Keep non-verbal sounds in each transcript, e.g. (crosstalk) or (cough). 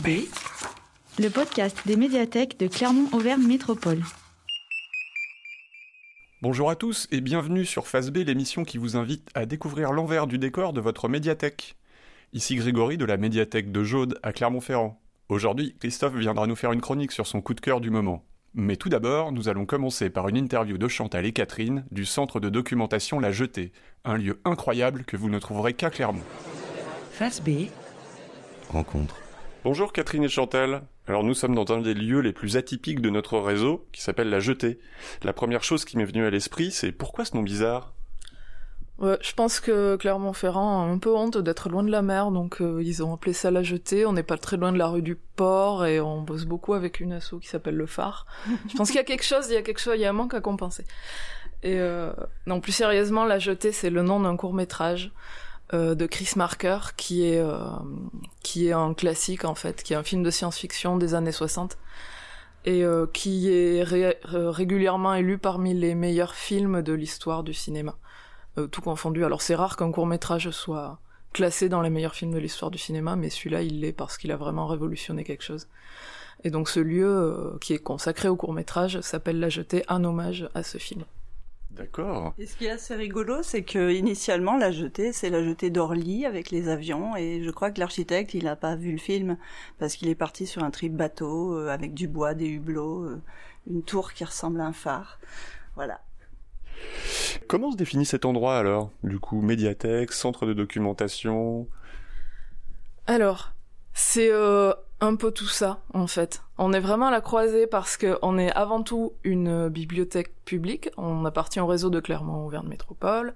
B, le podcast des médiathèques de Clermont-Auvergne Métropole. Bonjour à tous et bienvenue sur Face B, l'émission qui vous invite à découvrir l'envers du décor de votre médiathèque. Ici Grégory de la médiathèque de Jaude à Clermont-Ferrand. Aujourd'hui, Christophe viendra nous faire une chronique sur son coup de cœur du moment. Mais tout d'abord, nous allons commencer par une interview de Chantal et Catherine du centre de documentation La Jetée, un lieu incroyable que vous ne trouverez qu'à Clermont. Face B, rencontre. Bonjour Catherine et Chantal. Alors nous sommes dans un des lieux les plus atypiques de notre réseau, qui s'appelle La Jetée. La première chose qui m'est venue à l'esprit, c'est pourquoi ce nom bizarre? Ouais, je pense que Clermont-Ferrand a un peu honte d'être loin de la mer, donc euh, ils ont appelé ça la jetée. On n'est pas très loin de la rue du Port et on bosse beaucoup avec une asso qui s'appelle le Phare. (laughs) je pense qu'il y a quelque chose, il y a quelque chose, il y a un manque à compenser. Et euh, non, plus sérieusement, la jetée, c'est le nom d'un court métrage euh, de Chris Marker qui est euh, qui est un classique en fait, qui est un film de science-fiction des années 60 et euh, qui est ré- régulièrement élu parmi les meilleurs films de l'histoire du cinéma euh, tout confondu. Alors c'est rare qu'un court métrage soit classé dans les meilleurs films de l'histoire du cinéma, mais celui-là il l'est parce qu'il a vraiment révolutionné quelque chose. Et donc ce lieu euh, qui est consacré au court métrage s'appelle La Jetée, un hommage à ce film. D'accord. Et ce qui est assez rigolo, c'est que initialement la jetée, c'est la jetée d'Orly avec les avions, et je crois que l'architecte, il n'a pas vu le film parce qu'il est parti sur un trip bateau euh, avec du bois, des hublots, euh, une tour qui ressemble à un phare. Voilà. Comment se définit cet endroit alors? Du coup, médiathèque, centre de documentation? Alors, c'est euh, un peu tout ça, en fait. On est vraiment à la croisée parce que on est avant tout une bibliothèque publique. On appartient au réseau de Clermont-Auvergne Métropole.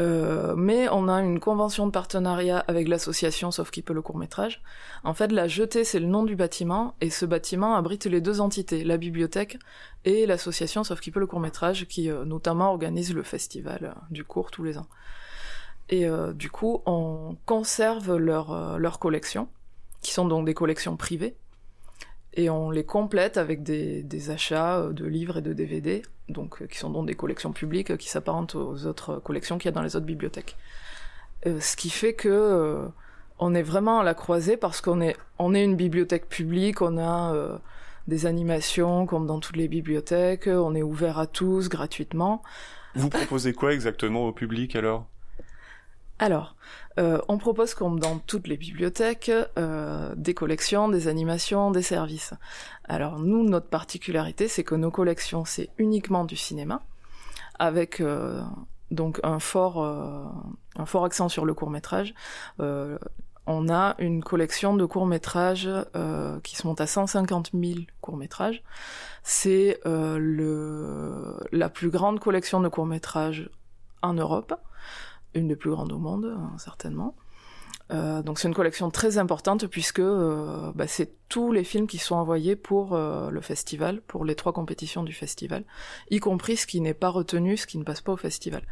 Euh, mais on a une convention de partenariat avec l'association Sauf qui peut le court-métrage. En fait, la jetée, c'est le nom du bâtiment, et ce bâtiment abrite les deux entités, la bibliothèque et l'association Sauf qui peut le court-métrage, qui euh, notamment organise le festival euh, du cours tous les ans. Et du coup, on conserve leur, leur collection qui sont donc des collections privées, et on les complète avec des, achats euh, de livres et de DVD, donc euh, qui sont donc des collections publiques euh, qui s'apparentent aux autres collections qu'il y a dans les autres bibliothèques. Ce qui fait que on est vraiment à la croisée parce qu'on est on est une bibliothèque publique, on a des animations comme dans toutes les bibliothèques, on est ouvert à tous gratuitement. Vous proposez quoi exactement au public alors? Alors, euh, on propose comme dans toutes les bibliothèques euh, des collections, des animations, des services. Alors nous, notre particularité, c'est que nos collections, c'est uniquement du cinéma, avec euh, donc un fort, un fort accent sur le court métrage. On a une collection de courts métrages qui se monte à 150 000 courts métrages. C'est la plus grande collection de courts métrages en Europe une des plus grandes au monde, hein, certainement. Euh, donc c'est une collection très importante puisque euh, bah, c'est tous les films qui sont envoyés pour euh, le festival, pour les trois compétitions du festival, y compris ce qui n'est pas retenu, ce qui ne passe pas au festival.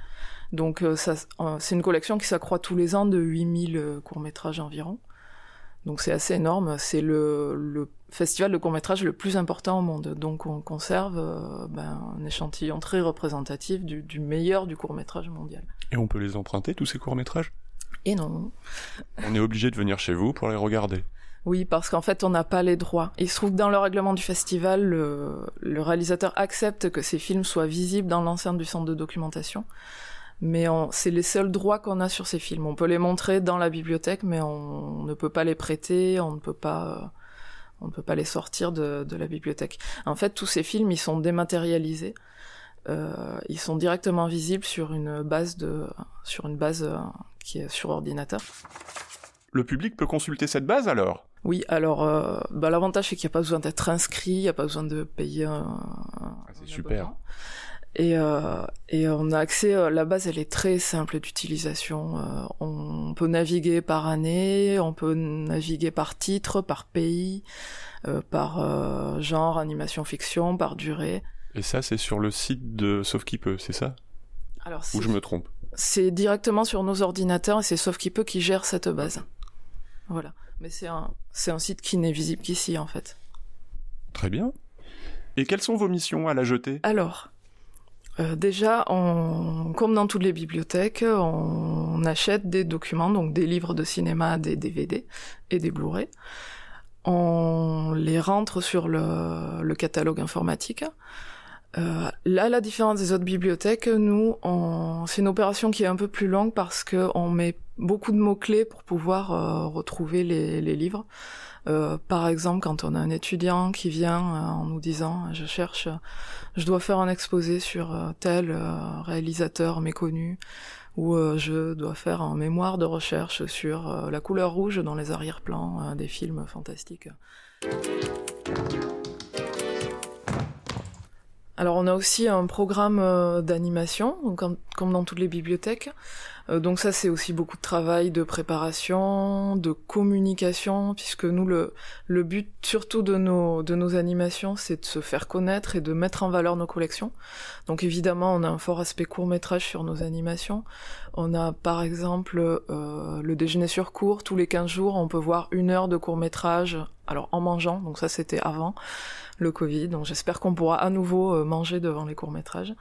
Donc euh, c'est une collection qui s'accroît tous les ans de 8000 euh, courts-métrages environ. Donc c'est assez énorme, c'est le, le festival de court-métrage le plus important au monde. Donc on conserve euh, ben, un échantillon très représentatif du, du meilleur du court-métrage mondial. Et on peut les emprunter, tous ces courts-métrages? Et non, On est obligé de venir chez vous pour les regarder. Oui, parce qu'en fait, on n'a pas les droits. Il se trouve que dans le règlement du festival, le, le réalisateur accepte que ces films soient visibles dans l'enceinte du centre de documentation. Mais on- c'est les seuls droits qu'on a sur ces films. On peut les montrer dans la bibliothèque, mais on, ne peut pas les prêter, on ne peut pas, euh, on ne peut pas les sortir de, de la bibliothèque. En fait, tous ces films, ils sont dématérialisés. Euh, ils sont directement visibles sur une base de, sur une base euh, qui est sur ordinateur. Le public peut consulter cette base alors? Oui, alors euh, bah, l'avantage c'est qu'il n'y a pas besoin d'être inscrit, il n'y a pas besoin de payer un, Ah, c'est un super. Et, euh, et on a accès, euh, la base elle est très simple d'utilisation. Euh, on peut naviguer par année, on peut naviguer par titre, par pays, par genre, animation, fiction, par durée. Et ça, c'est sur le site de Sauf qui peut, c'est ça? Alors Ou je me trompe? c'est directement sur nos ordinateurs et c'est Sauf qui peut qui gère cette base. Voilà. Mais c'est un, c'est un site qui n'est visible qu'ici en fait. Très bien. Et quelles sont vos missions à la jetée Alors, euh, déjà, comme dans toutes les bibliothèques, on achète des documents, donc des livres de cinéma, des DVD et des Blu-ray. on les rentre sur le, catalogue informatique. Euh, là, la différence des autres bibliothèques, nous, c'est une opération qui est un peu plus longue parce que on met beaucoup de mots clés pour pouvoir euh, retrouver les, livres. Euh, par exemple, quand on a un étudiant qui vient euh, en nous disant je cherche, je dois faire un exposé sur tel réalisateur méconnu, ou je dois faire un mémoire de recherche sur la couleur rouge dans les arrière-plans des films fantastiques. Alors on a aussi un programme d'animation, comme, dans toutes les bibliothèques. Euh, donc ça c'est aussi beaucoup de travail de préparation, de communication, puisque nous le, but surtout de nos, de nos animations c'est de se faire connaître et de mettre en valeur nos collections. Donc évidemment on a un fort aspect court métrage sur nos animations. On a par exemple euh, le déjeuner sur cours, tous les 15 jours on peut voir une heure de court métrage, alors en mangeant, donc ça c'était avant le Covid, donc j'espère qu'on pourra à nouveau euh, manger devant les courts métrages.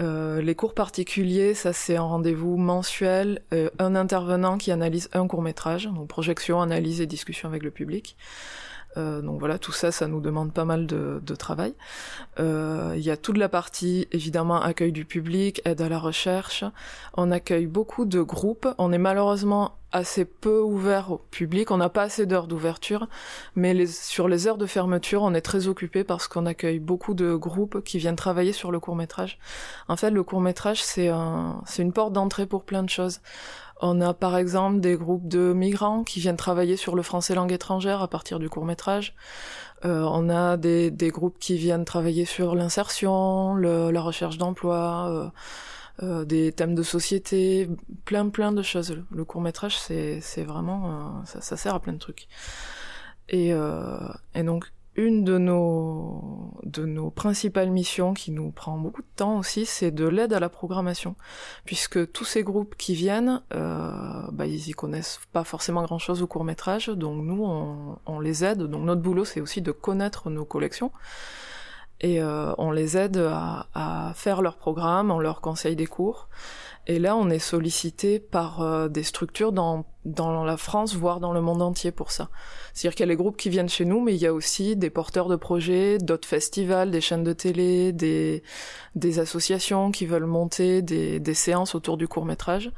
Euh, les cours particuliers, ça c'est un rendez-vous mensuel, euh, un intervenant qui analyse un court métrage, donc projection, analyse et discussion avec le public. Euh, donc voilà, tout ça, ça nous demande pas mal de, de travail. Euh, il y a toute la partie, évidemment, accueil du public, aide à la recherche. On accueille beaucoup de groupes. On est malheureusement assez peu ouvert au public. On n'a pas assez d'heures d'ouverture, mais les, sur les heures de fermeture, on est très occupé parce qu'on accueille beaucoup de groupes qui viennent travailler sur le court métrage. En fait, le court métrage, c'est un, c'est une porte d'entrée pour plein de choses. On a par exemple des groupes de migrants qui viennent travailler sur le français langue étrangère à partir du court métrage. Euh, on a des, groupes qui viennent travailler sur l'insertion, la recherche d'emploi, euh, euh, des thèmes de société, plein plein de choses. Le court métrage, c'est vraiment ça, sert à plein de trucs. Et, et donc une de nos, de nos principales missions qui nous prend beaucoup de temps aussi, c'est de l'aide à la programmation. Puisque tous ces groupes qui viennent, euh, bah, ils y connaissent pas forcément grand chose au court métrage, donc nous, on, on les aide. Donc notre boulot, c'est aussi de connaître nos collections. Et euh, on les aide à, à, faire leur programme, on leur conseille des cours. Et là, on est sollicité par euh, des structures dans, dans la France, voire dans le monde entier pour ça. C'est-à-dire qu'il y a les groupes qui viennent chez nous, mais il y a aussi des porteurs de projets, d'autres festivals, des chaînes de télé, des, des associations qui veulent monter des, des séances autour du court métrage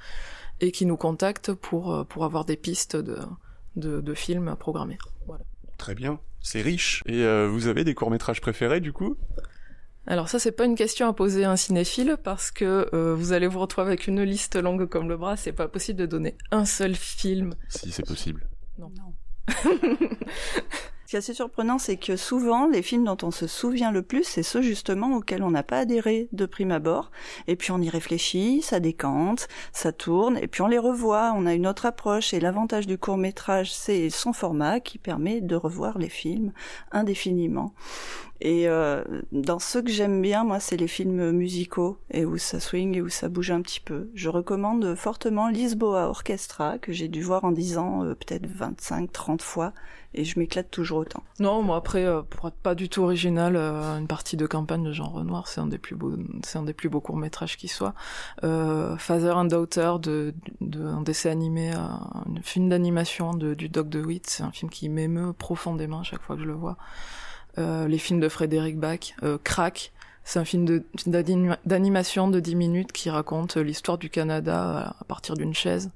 et qui nous contactent pour, euh, pour avoir des pistes de, de, de films à programmer. Voilà. Très bien, c'est riche. Et euh, vous avez des courts métrages préférés du coup? Alors ça, c'est pas une question à poser à un cinéphile parce que euh, vous allez vous retrouver avec une liste longue comme le bras. C'est pas possible de donner un seul film. Si c'est possible. Non. non. (laughs) Qui assez surprenant, c'est que souvent, les films dont on se souvient le plus, c'est ceux justement auxquels on n'a pas adhéré de prime abord. Et puis on y réfléchit, ça décante, ça tourne, et puis on les revoit, on a une autre approche. Et l'avantage du court métrage, c'est son format qui permet de revoir les films indéfiniment. Et euh, dans ceux que j'aime bien, moi, c'est les films musicaux et où ça swing et où ça bouge un petit peu. Je recommande fortement Lisboa Orchestra, que j'ai dû voir en 10 ans, euh, peut-être 25, 30 fois, et je m'éclate toujours autant. Non, moi après, euh, pour être pas du tout original, une partie de campagne de Jean Renoir, c'est un des plus beaux, beaux courts métrages qui soit. Euh, Father and Daughter, de, de, un dessin animé, un film d'animation de, du Doc DeWitt, c'est un film qui m'émeut profondément chaque fois que je le vois. Euh, les films de Frédéric Bach, euh, Crack, c'est un film d'animation de, de 10 minutes qui raconte l'histoire du Canada à partir d'une chaise.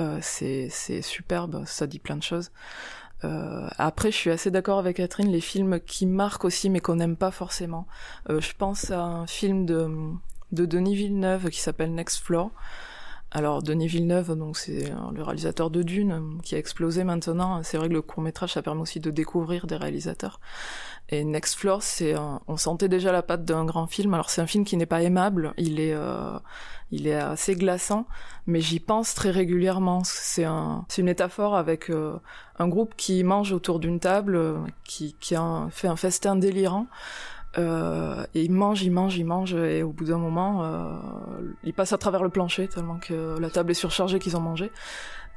Euh, c'est superbe, ça dit plein de choses. Euh, après, je suis assez d'accord avec Catherine, les films qui marquent aussi, mais qu'on n'aime pas forcément. Euh, je pense à un film de Denis Villeneuve qui s'appelle Next Floor. Alors Denis Villeneuve, donc c'est le réalisateur de Dune qui a explosé maintenant. C'est vrai que le court métrage ça permet aussi de découvrir des réalisateurs. Et Next Floor, c'est on sentait déjà la patte d'un grand film. Alors c'est un film qui n'est pas aimable, il est euh, il est assez glaçant, mais j'y pense très régulièrement. C'est un c'est une métaphore avec euh, un groupe qui mange autour d'une table, euh, qui qui a fait un festin délirant. Euh, et ils mangent, ils mangent, ils mangent, et au bout d'un moment, euh, ils passent à travers le plancher tellement que la table est surchargée qu'ils ont mangé.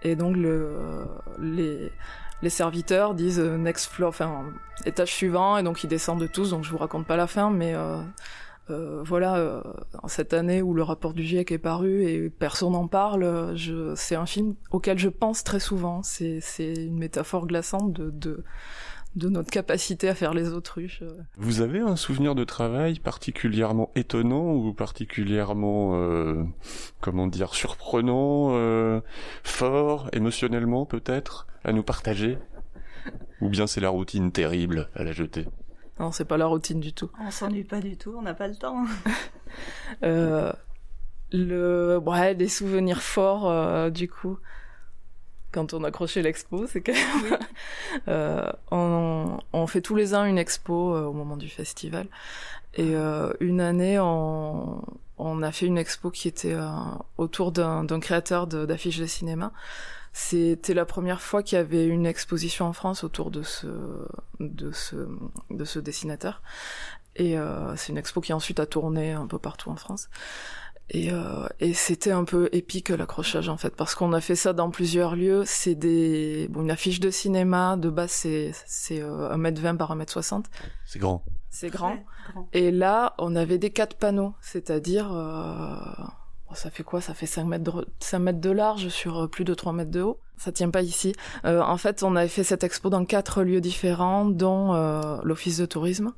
Et donc le, les, serviteurs disent next floor, enfin étage suivant, et donc ils descendent tous. Donc je vous raconte pas la fin, mais euh, euh, voilà, euh, cette année où le rapport du GIEC est paru et personne n'en parle, c'est un film auquel je pense très souvent. C'est, une métaphore glaçante de, de notre capacité à faire les autruches. Vous avez un souvenir de travail particulièrement étonnant ou particulièrement, euh, comment dire, surprenant, euh, fort, émotionnellement peut-être, à nous partager? Ou bien c'est la routine terrible à la jetée non, c'est pas la routine du tout. On s'ennuie pas du tout, on n'a pas le temps. (laughs) euh, le, ouais, des souvenirs forts, euh, du coup, quand on accrochait l'expo, c'est que oui. (laughs) euh, on, on, fait tous les ans une expo euh, au moment du festival. Et euh, une année, on, on, a fait une expo qui était euh, autour d'un créateur d'affiches de, de cinéma. C'était la première fois qu'il y avait une exposition en France autour de ce, de ce, de ce dessinateur. Et euh, c'est une expo qui ensuite a tourné un peu partout en France. Et, euh, et c'était un peu épique l'accrochage en fait, parce qu'on a fait ça dans plusieurs lieux. C'est des, bon, une affiche de cinéma de base c'est c'est euh, 1m20 par 1m60. C'est grand. C'est grand. grand. Et là, on avait des quatre panneaux, c'est-à-dire euh, ça fait quoi? Ça fait 5 mètres, de, 5 mètres de large sur plus de 3 mètres de haut. Ça tient pas ici. Euh, en fait, on avait fait cette expo dans quatre lieux différents, dont euh, l'office de tourisme.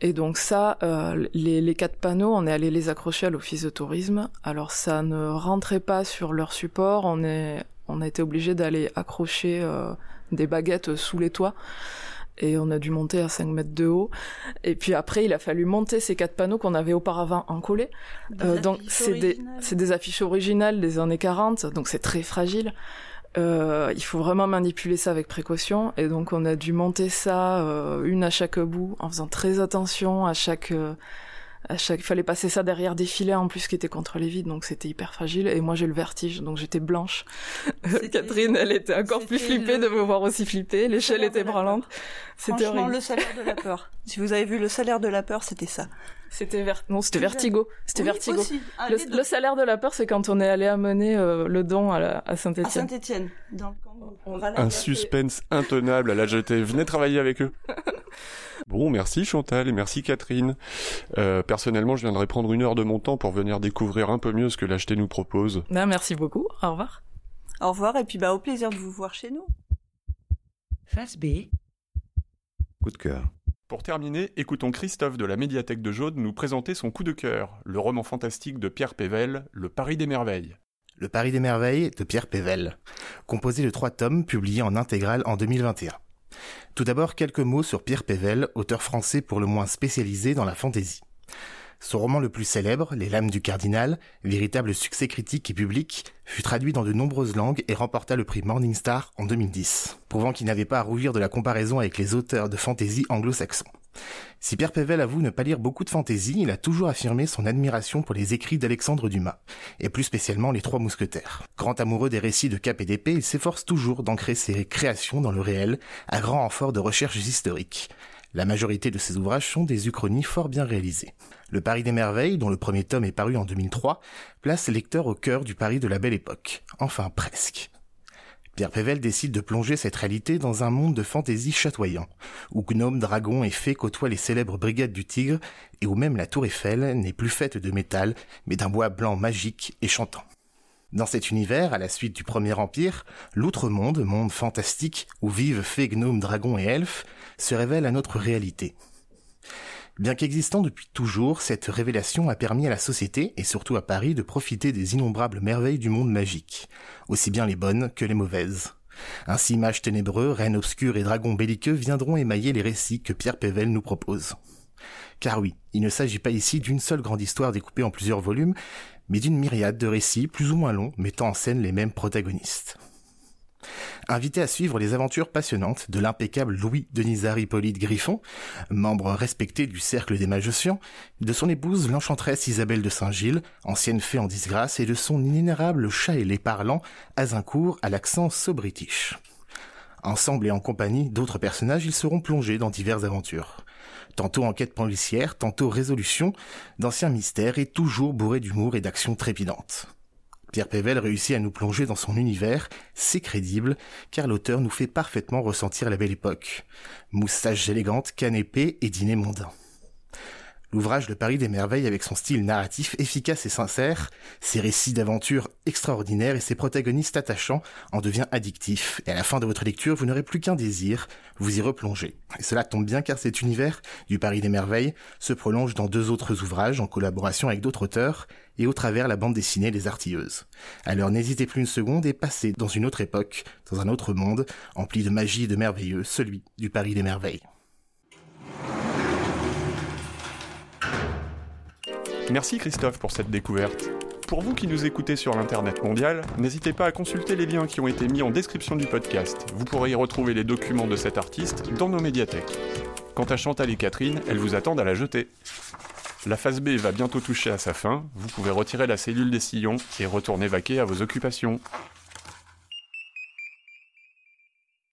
Et donc ça, euh, les, les, quatre panneaux, on est allé les accrocher à l'office de tourisme. Alors ça ne rentrait pas sur leur support. On est, on a été obligé d'aller accrocher euh, des baguettes sous les toits et on a dû monter à 5 mètres de haut. Et puis après, il a fallu monter ces quatre panneaux qu'on avait auparavant encollés. Euh, donc c'est des, c'est des affiches originales des années 40, donc c'est très fragile. Euh, il faut vraiment manipuler ça avec précaution. Et donc on a dû monter ça euh, une à chaque bout en faisant très attention à chaque euh, à chaque fallait passer ça derrière des filets en plus qui étaient contre les vides donc c'était hyper fragile. Et moi j'ai le vertige donc j'étais blanche. Catherine elle était encore plus flippée le... de me voir aussi flipper l'échelle était branlante. c'était horrible. le salaire de la peur. Si vous avez vu le salaire de la peur c'était ça. C'était ver... non c'était vertigo. C'était oui, vertigo. ah, le, le, salaire de la peur c'est quand on est allé amener euh, le don à, la... à Saint-Étienne. À Saint-Étienne dans le on va un suspense intenable à la jetée venez travailler avec eux (laughs) Bon, merci Chantal et merci Catherine. Euh, personnellement, je viendrai prendre une heure de mon temps pour venir découvrir un peu mieux ce que l'acheter nous propose. Ben, merci beaucoup. Au revoir. Au revoir et puis bah au plaisir de vous voir chez nous. Face B. Coup de cœur. Pour terminer, écoutons Christophe de la médiathèque de Jaude nous présenter son coup de cœur, le roman fantastique de Pierre Pével, Le Paris des merveilles. Le Paris des merveilles de Pierre Pével, composé de trois tomes publiés en intégrale en 2021. Tout d'abord, quelques mots sur Pierre Pével, auteur français pour le moins spécialisé dans la fantaisie. Son roman le plus célèbre, Les Lames du Cardinal, véritable succès critique et public, fut traduit dans de nombreuses langues et remporta le prix Morningstar en 2010, prouvant qu'il n'avait pas à rougir de la comparaison avec les auteurs de fantaisie anglo-saxons. Si Pierre Pével avoue ne pas lire beaucoup de fantaisie, il a toujours affirmé son admiration pour les écrits d'Alexandre Dumas, et plus spécialement les Trois Mousquetaires. Grand amoureux des récits de cap et d'épée, il s'efforce toujours d'ancrer ses créations dans le réel, à grand renfort de recherches historiques. La majorité de ses ouvrages sont des uchronies fort bien réalisées. Le Paris des merveilles, dont le premier tome est paru en 2003, place le lecteur au cœur du Paris de la Belle Époque. Enfin presque. Pierre Pével décide de plonger cette réalité dans un monde de fantaisie chatoyant, où gnomes, dragons et fées côtoient les célèbres brigades du tigre, et où même la tour Eiffel n'est plus faite de métal, mais d'un bois blanc magique et chantant. Dans cet univers, à la suite du Premier Empire, l'outre-monde, monde fantastique, où vivent fées, gnomes, dragons et elfes, se révèle à notre réalité. Bien qu'existant depuis toujours, cette révélation a permis à la société, et surtout à Paris, de profiter des innombrables merveilles du monde magique, aussi bien les bonnes que les mauvaises. Ainsi, mages ténébreux, reines obscures et dragons belliqueux viendront émailler les récits que Pierre Pével nous propose. Car oui, il ne s'agit pas ici d'une seule grande histoire découpée en plusieurs volumes, mais d'une myriade de récits plus ou moins longs mettant en scène les mêmes protagonistes. Invité à suivre les aventures passionnantes de l'impeccable Louis Denisard Hippolyte Griffon, membre respecté du cercle des magiciens, de son épouse l'enchanteresse Isabelle de Saint-Gilles, ancienne fée en disgrâce, et de son inénarrable chat ailé parlant, Azincourt à l'accent so-british. Ensemble et en compagnie d'autres personnages, ils seront plongés dans diverses aventures. Tantôt enquête policière, tantôt résolution, d'anciens mystères et toujours bourrés d'humour et d'actions trépidantes. Pierre Pével réussit à nous plonger dans son univers, c'est crédible, car l'auteur nous fait parfaitement ressentir la belle époque. Moustache élégante, canne épée et dîner mondain. L'ouvrage Le Paris des Merveilles, avec son style narratif efficace et sincère, ses récits d'aventure extraordinaires et ses protagonistes attachants, en devient addictif. Et à la fin de votre lecture, vous n'aurez plus qu'un désir, vous y replonger. Et cela tombe bien car cet univers du Paris des Merveilles se prolonge dans deux autres ouvrages en collaboration avec d'autres auteurs et au travers la bande dessinée Les Artilleuses. Alors n'hésitez plus une seconde et passez dans une autre époque, dans un autre monde, empli de magie et de merveilleux, celui du Paris des Merveilles. Merci Christophe pour cette découverte. Pour vous qui nous écoutez sur l'Internet mondial, n'hésitez pas à consulter les liens qui ont été mis en description du podcast. Vous pourrez y retrouver les documents de cet artiste dans nos médiathèques. Quant à Chantal et Catherine, elles vous attendent à la jeter. La phase B va bientôt toucher à sa fin, vous pouvez retirer la cellule des sillons et retourner vaquer à vos occupations.